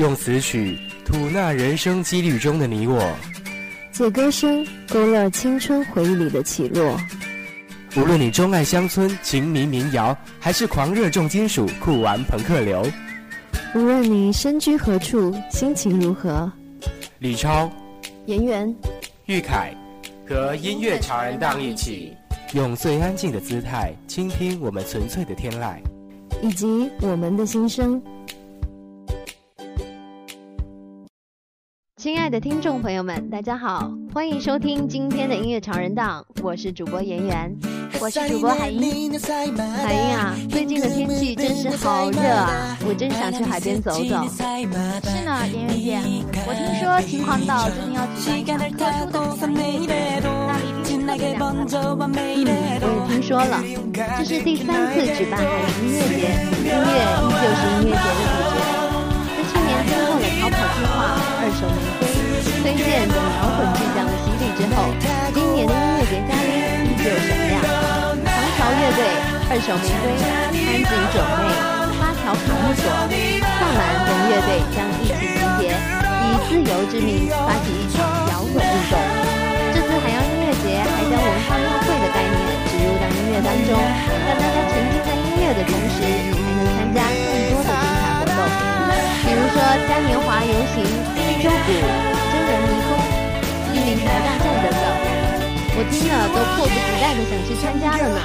用词曲吐纳人生几率中的你我，借歌声勾勒青春回忆里的起落。无论你钟爱乡村情迷民谣，还是狂热重金属酷玩朋克流，无论你身居何处，心情如何，李超、颜媛、玉凯和音乐潮人档一起，用最安静的姿态倾听我们纯粹的天籁，以及我们的心声。亲爱的听众朋友们，大家好，欢迎收听今天的音乐潮人档，我是主播妍媛，我是主播海英。海英啊，最近的天气真是好热啊，我真想去海边走走。是呢，妍媛姐，我听说秦皇岛最近要举办一场特殊的音乐节，那里一定特别亮嗯，我也听说了，这是第三次举办海洋音乐节，音乐依旧是音乐节的主角。经过了逃跑计划、二手玫瑰、崔健等摇滚巨匠的洗礼之后，今年的音乐节嘉宾依旧闪亮。唐朝乐队、二手玫瑰、安子与九妹、八条卡木索、放蓝等乐队。将一起集结，以自由之名发起一场摇滚运动。这次海洋音乐节还将文化庙会的概念植入到音乐当中，让大家沉浸在音乐的同时，还能参加更多的。比如说嘉年华游行、非洲鼓、真人迷宫、玉林台大战等等，我听了都迫不及待的想去参加了呢。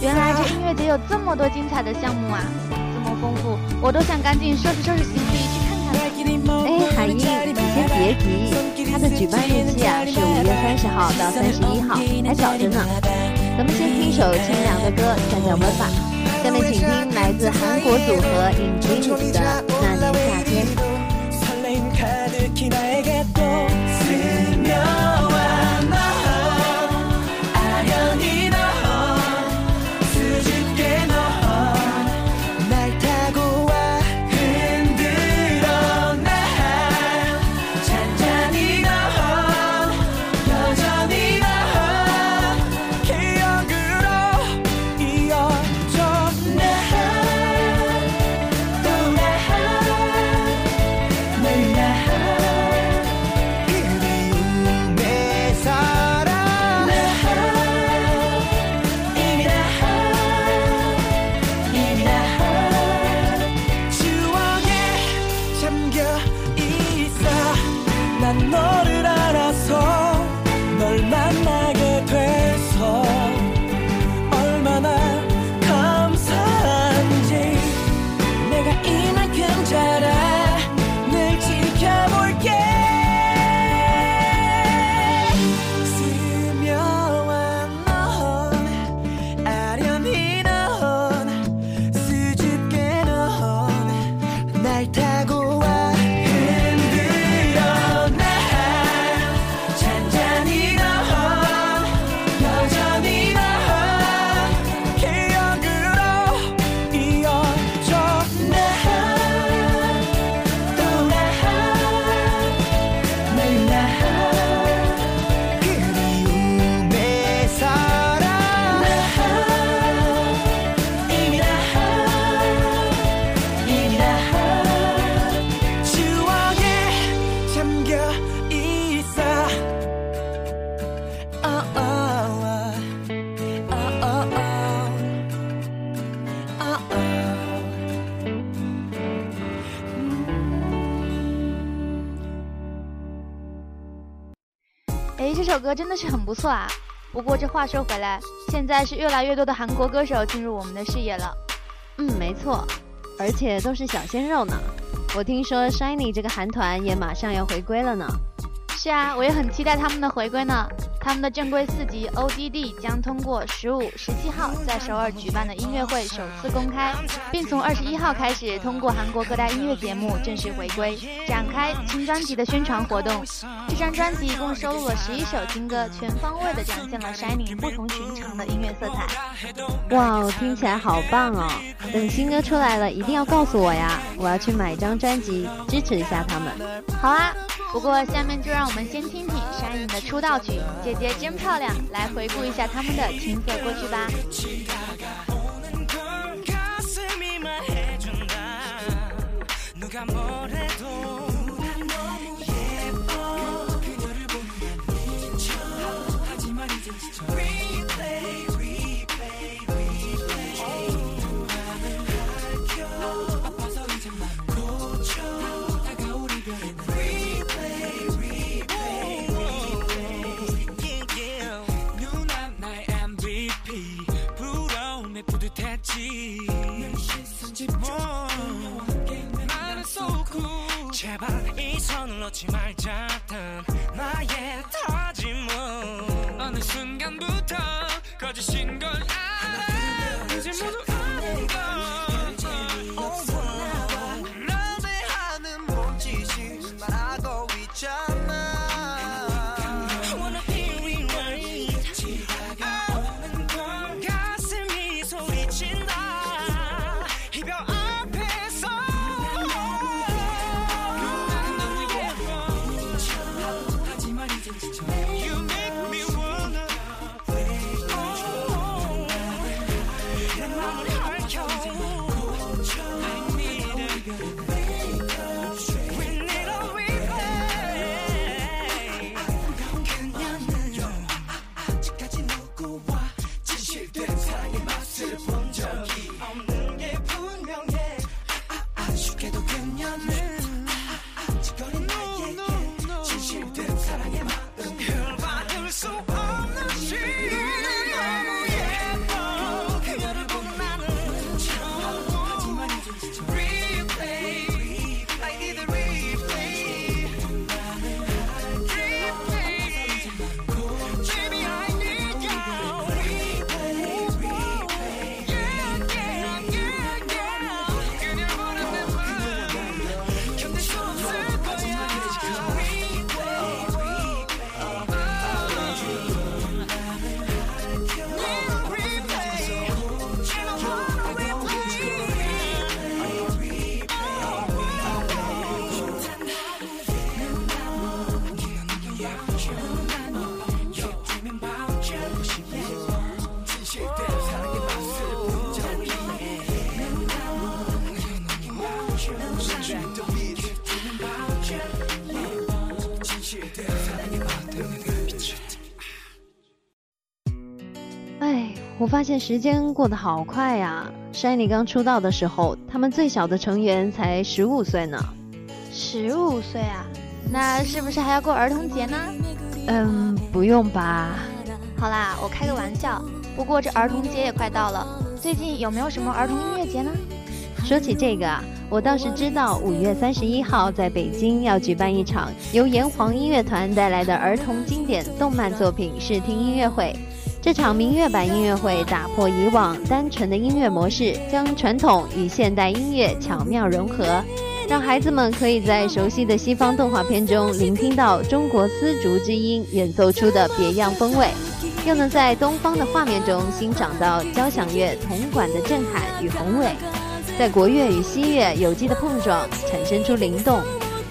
原来这音乐节有这么多精彩的项目啊，这么丰富，我都想赶紧收拾收拾行李去看看了。哎，海英，你先别急，它的举办日期啊是五月三十号到三十一号，还早着呢。咱们先听一首清凉的歌，降降温吧。下面请听来自韩国组合 Infinity 的《那年夏天》。这首歌真的是很不错啊！不过这话说回来，现在是越来越多的韩国歌手进入我们的视野了。嗯，没错，而且都是小鲜肉呢。我听说 Shiny 这个韩团也马上要回归了呢。是啊，我也很期待他们的回归呢。他们的正规四级 ODD 将通过十五、十七号在首尔举办的音乐会首次公开，并从二十一号开始通过韩国各大音乐节目正式回归，展开新专辑的宣传活动。这张专辑一共收录了十一首新歌，全方位的展现了 Shining 不同寻常的音乐色彩。哇，哦听起来好棒哦！等新歌出来了，一定要告诉我呀！我要去买一张专辑，支持一下他们。好啊，不过下面就让我们先听听 Shining 的出道曲。姐姐真漂亮，来回顾一下他们的青涩过去吧。 이러지 말자던 나의 다짐은 어느 순간부터 거짓인 걸 알아. 发现时间过得好快呀！Shiny 刚出道的时候，他们最小的成员才十五岁呢。十五岁啊？那是不是还要过儿童节呢？嗯，不用吧。好啦，我开个玩笑。不过这儿童节也快到了，最近有没有什么儿童音乐节呢？说起这个啊，我倒是知道，五月三十一号在北京要举办一场由炎黄音乐团带来的儿童经典动漫作品试听音乐会。这场明月版音乐会打破以往单纯的音乐模式，将传统与现代音乐巧妙融合，让孩子们可以在熟悉的西方动画片中聆听到中国丝竹之音演奏出的别样风味，又能在东方的画面中欣赏到交响乐铜管的震撼与宏伟，在国乐与西乐有机的碰撞，产生出灵动、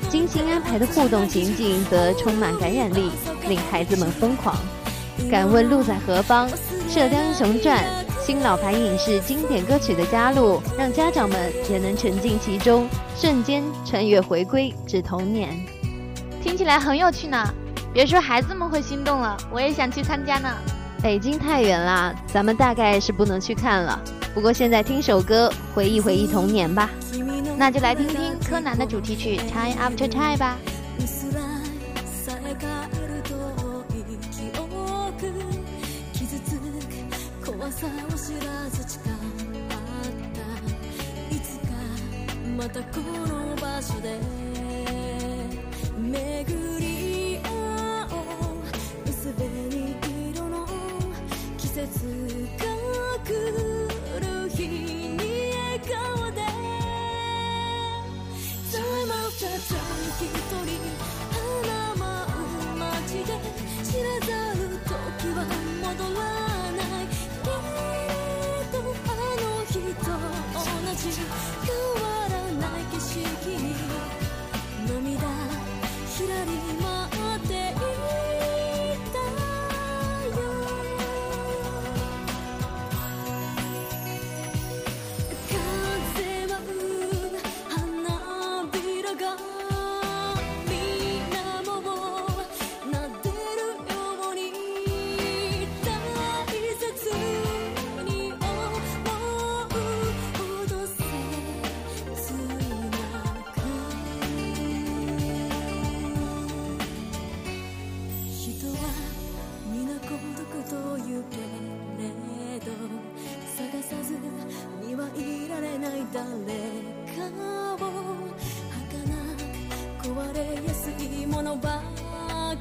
精心安排的互动情景，则充满感染力，令孩子们疯狂。敢问路在何方？《射雕英雄传》新老牌影视经典歌曲的加入，让家长们也能沉浸其中，瞬间穿越回归至童年。听起来很有趣呢。别说孩子们会心动了，我也想去参加呢。北京太远啦，咱们大概是不能去看了。不过现在听首歌，回忆回忆童年吧。那就来听听柯南的主题曲《Time After Time》吧。またこの場所で巡り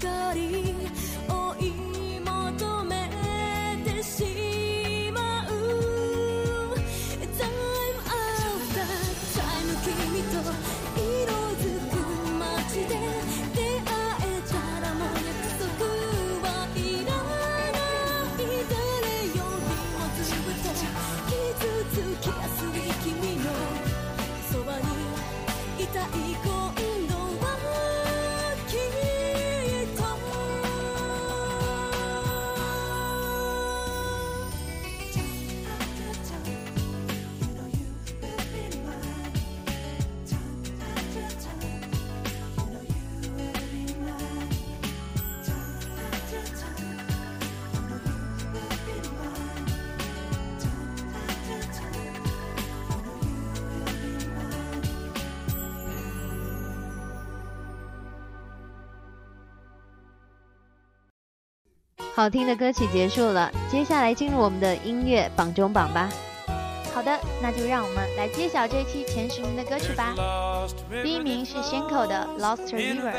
光好听的歌曲结束了，接下来进入我们的音乐榜中榜吧。好的，那就让我们来揭晓这期前十名的歌曲吧。第一名是 Shanko 的《Lost River》。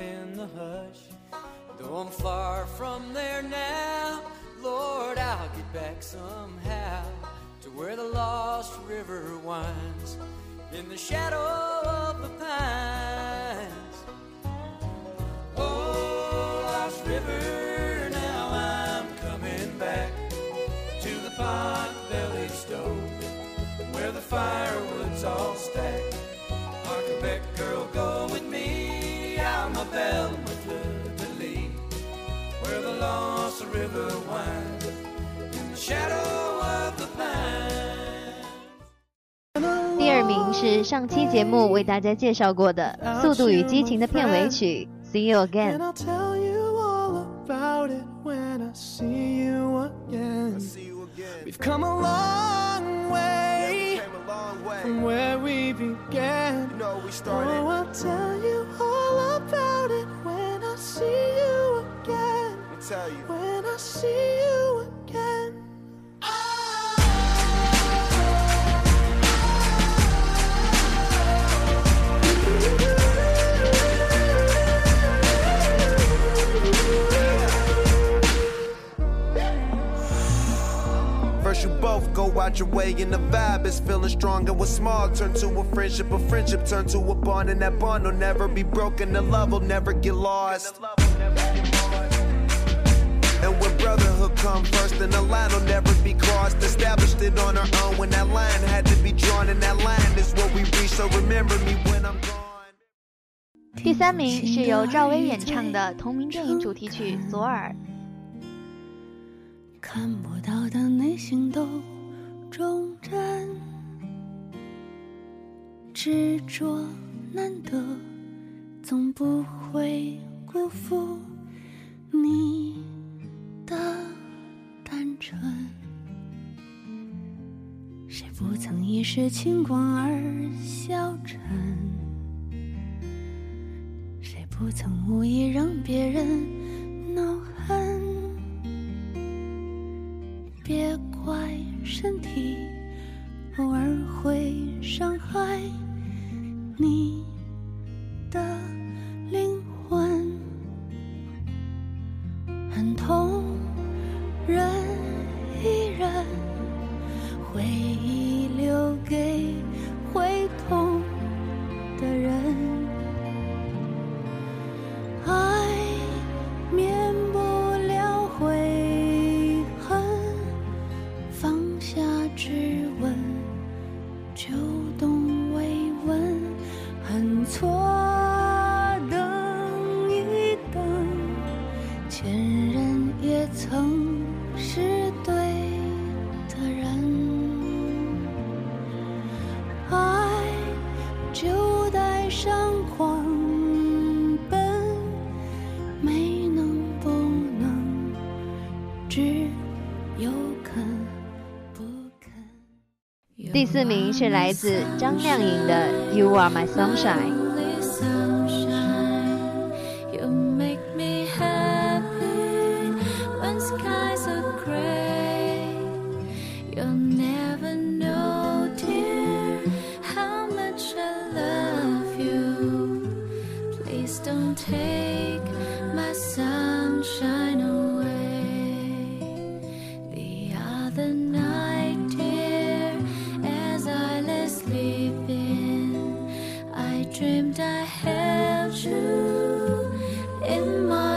in the shadow of the pines. Oh, Lost River, now I'm coming back to the pot belly stove where the firewood's all stacked. Quebec girl, go with me out my bell with the lead where the Lost River winds in the shadow 名是上期节目为大家介绍过的《速度与激情》的片尾曲《See You Again》。We've come a long way from where we began. You know, we started. Oh, I'll tell you all about it when I see you again. When I see you First, you both go out your way, and the vibe is feeling strong. And what's small turn to a friendship, a friendship turn to a bond, and that bond will never be broken. The love will never get lost. And when brotherhood come first, then the line will never be crossed. Established it on our own when that line had to be drawn, and that line is what we reach. So remember me when I'm gone. 第三名是由赵薇演唱的同名电影主题曲《左耳》。 看不到的内心都忠贞，执着难得，总不会辜负你的单纯。谁不曾一时轻狂而消沉？谁不曾无意让别人第四名是来自张靓颖的《You Are My Sunshine》。dreamed I held you in my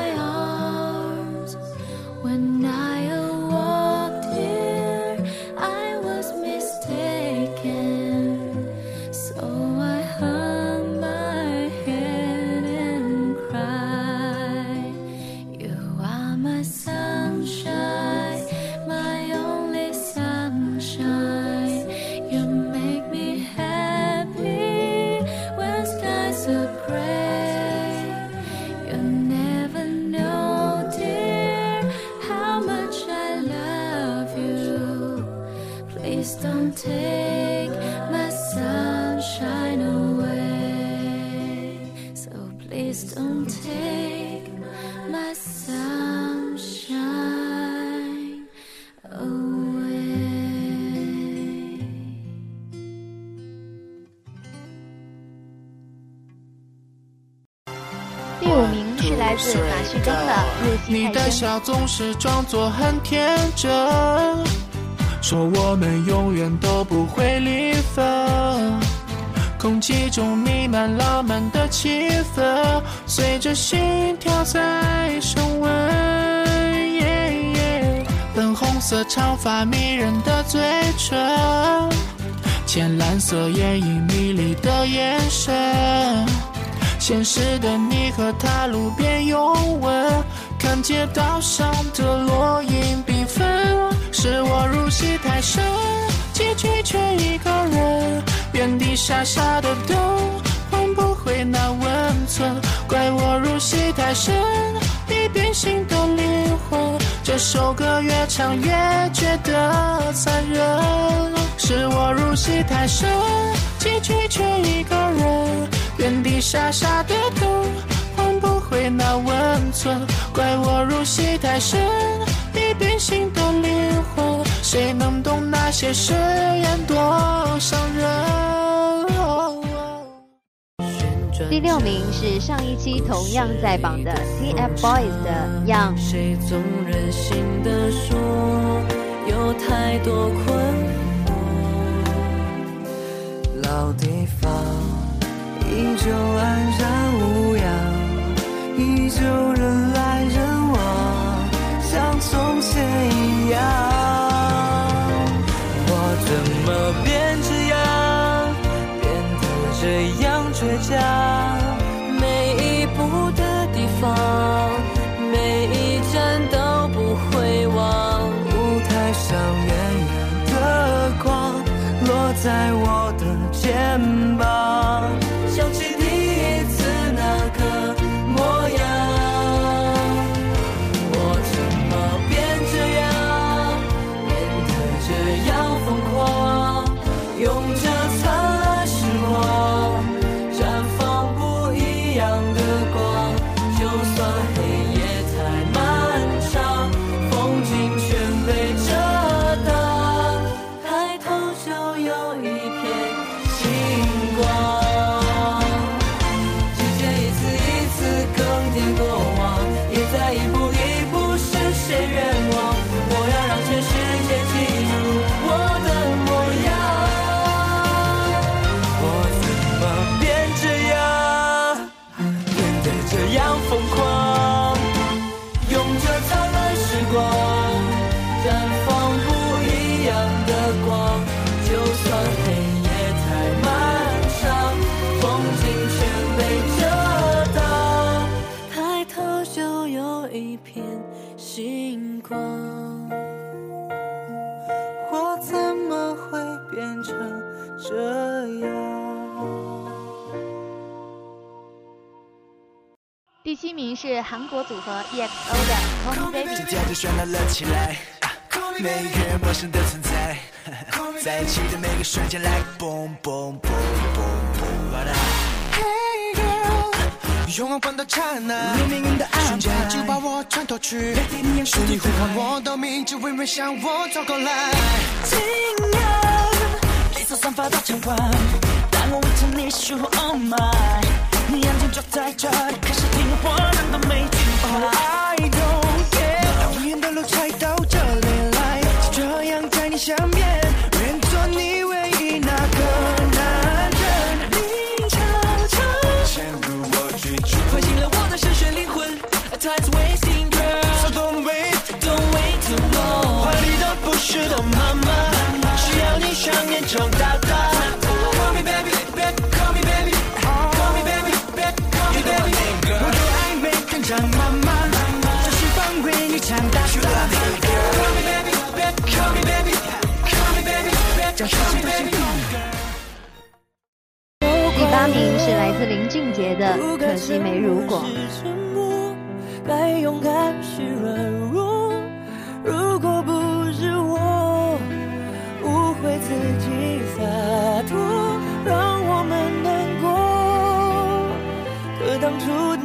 自马旭东的入戏你的笑总是装作很天真，说我们永远都不会离分。空气中弥漫浪漫的气氛，随着心跳在升温。粉红色长发迷人的嘴唇，浅蓝色眼影迷离的眼神。现实的你和他路边拥吻，看街道上的落英缤纷。是我入戏太深，结局却一个人，原地傻傻的等，换不回那温存。怪我入戏太深，已变心的灵魂。这首歌越唱越觉得残忍。是我入戏太深，结局却一个人。原地傻傻的等，换不回那温存。怪我入戏太深，已变心的灵魂。谁能懂那些誓言多伤人？第六名是上一期同样在榜的 TFBOYS 的《Young》。谁总任性的说，有太多困惑。老地方。依旧安然无恙，依旧人来人往，像从前一样。我怎么变这样，变得这样倔强？每一步的地方，每一站都不会忘。舞台上远远的光，落在我是韩国组合 EXO 的 Call Me Baby。今天就喧闹了起来，每一个人陌生的存在，在一起的每个瞬间，like boom boom boom boom boom。Hey girl，拥抱的刹那，命运的安排，就把我穿透去，是你呼唤我的名字，微微向我走过来。惊讶，绿色散发的牵绊，但我未曾你说 Oh my。眼睛就在这里，可是听我讲的每句话。I don't care，无言的路才到这里来，就这样在你身边，愿做你唯一那个男人。你悄悄陷入我追逐，唤醒了我的嗜血灵魂，Time's ways to go。So don't wait，Don't wait too long。怀里的不是的第八名是来自林俊杰的《可惜没如果》。该勇敢是软弱。如果不是我误会自己洒脱，让我们难过。可当初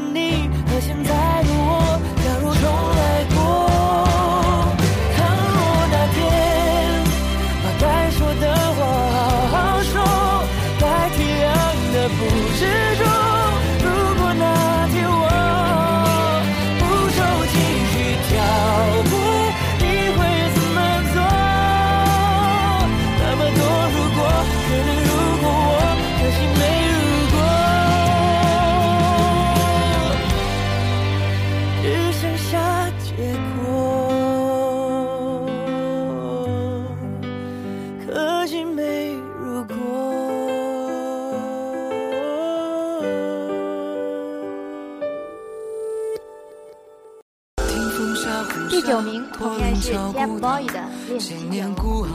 样是 TFBOY 的《恋千情年孤傲，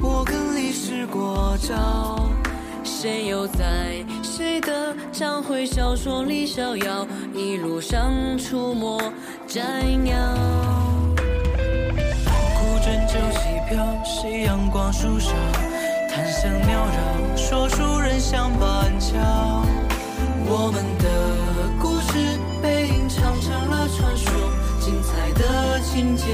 我跟历史过招。谁又在谁的章回小说里逍遥？一路上出没摘鸟。古镇酒席飘，谁阳光树梢，檀香缭绕，说书人相伴桥。我们的故事被吟唱成了传说，精彩的情节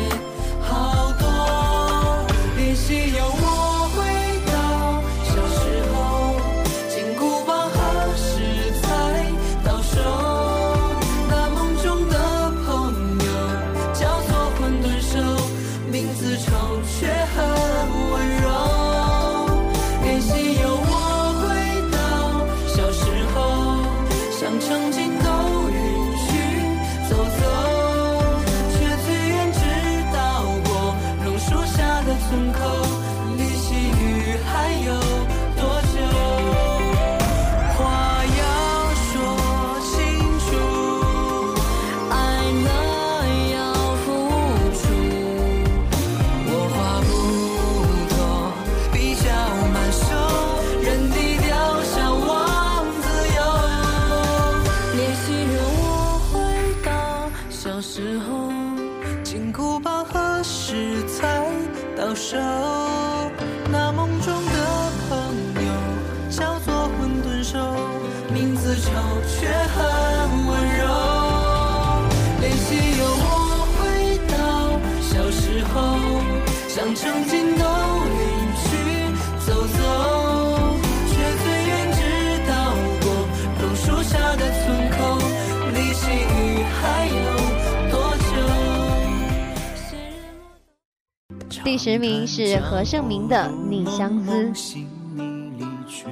第十名是何晟铭的《逆相思》。心你离去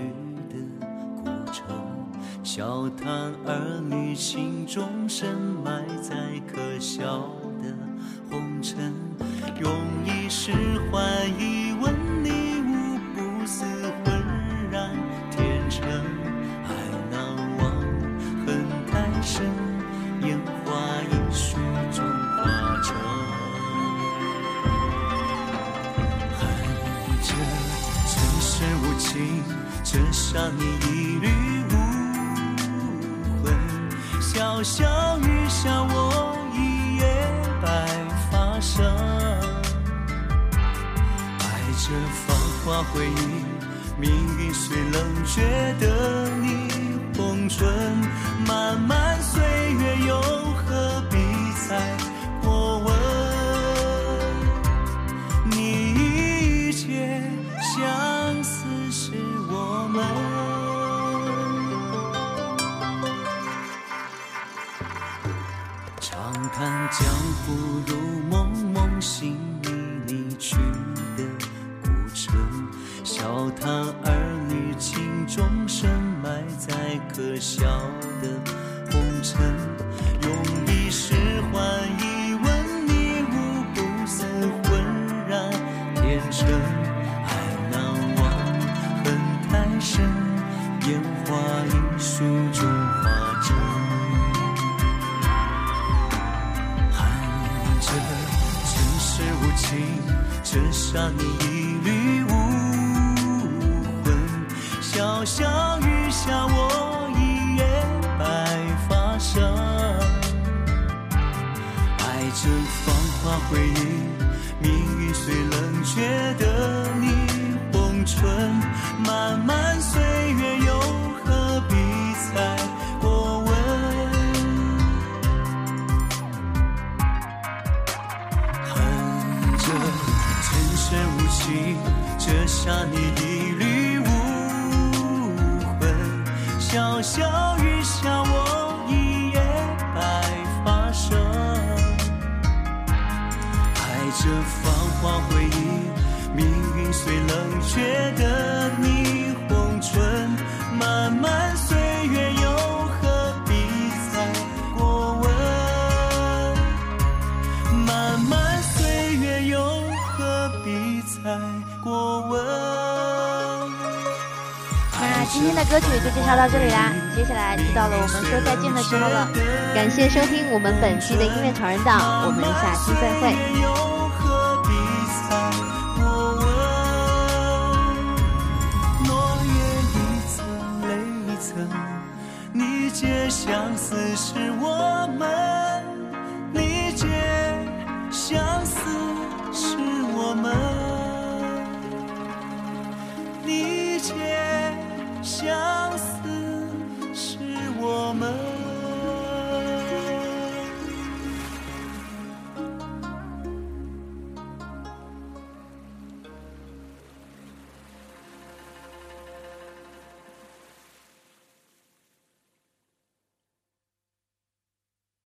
的过程，笑谈儿女心中深埋在可笑的红尘，用一世换一你一缕无魂。潇潇雨下，我一夜白发生。爱着芳华回忆，命运虽冷，觉得你红唇。漫漫岁月，又何必再这芳华回忆，命运虽冷，却的你红唇。觉，得你红唇。慢慢岁月，又何必再过问？漫漫岁月，又何必再过问？那今天的歌曲就介绍到这里啦，接下来就到了我们说再见的时候了。感谢收听我们本期的音乐闯人档，我们下期再会。相思是我们，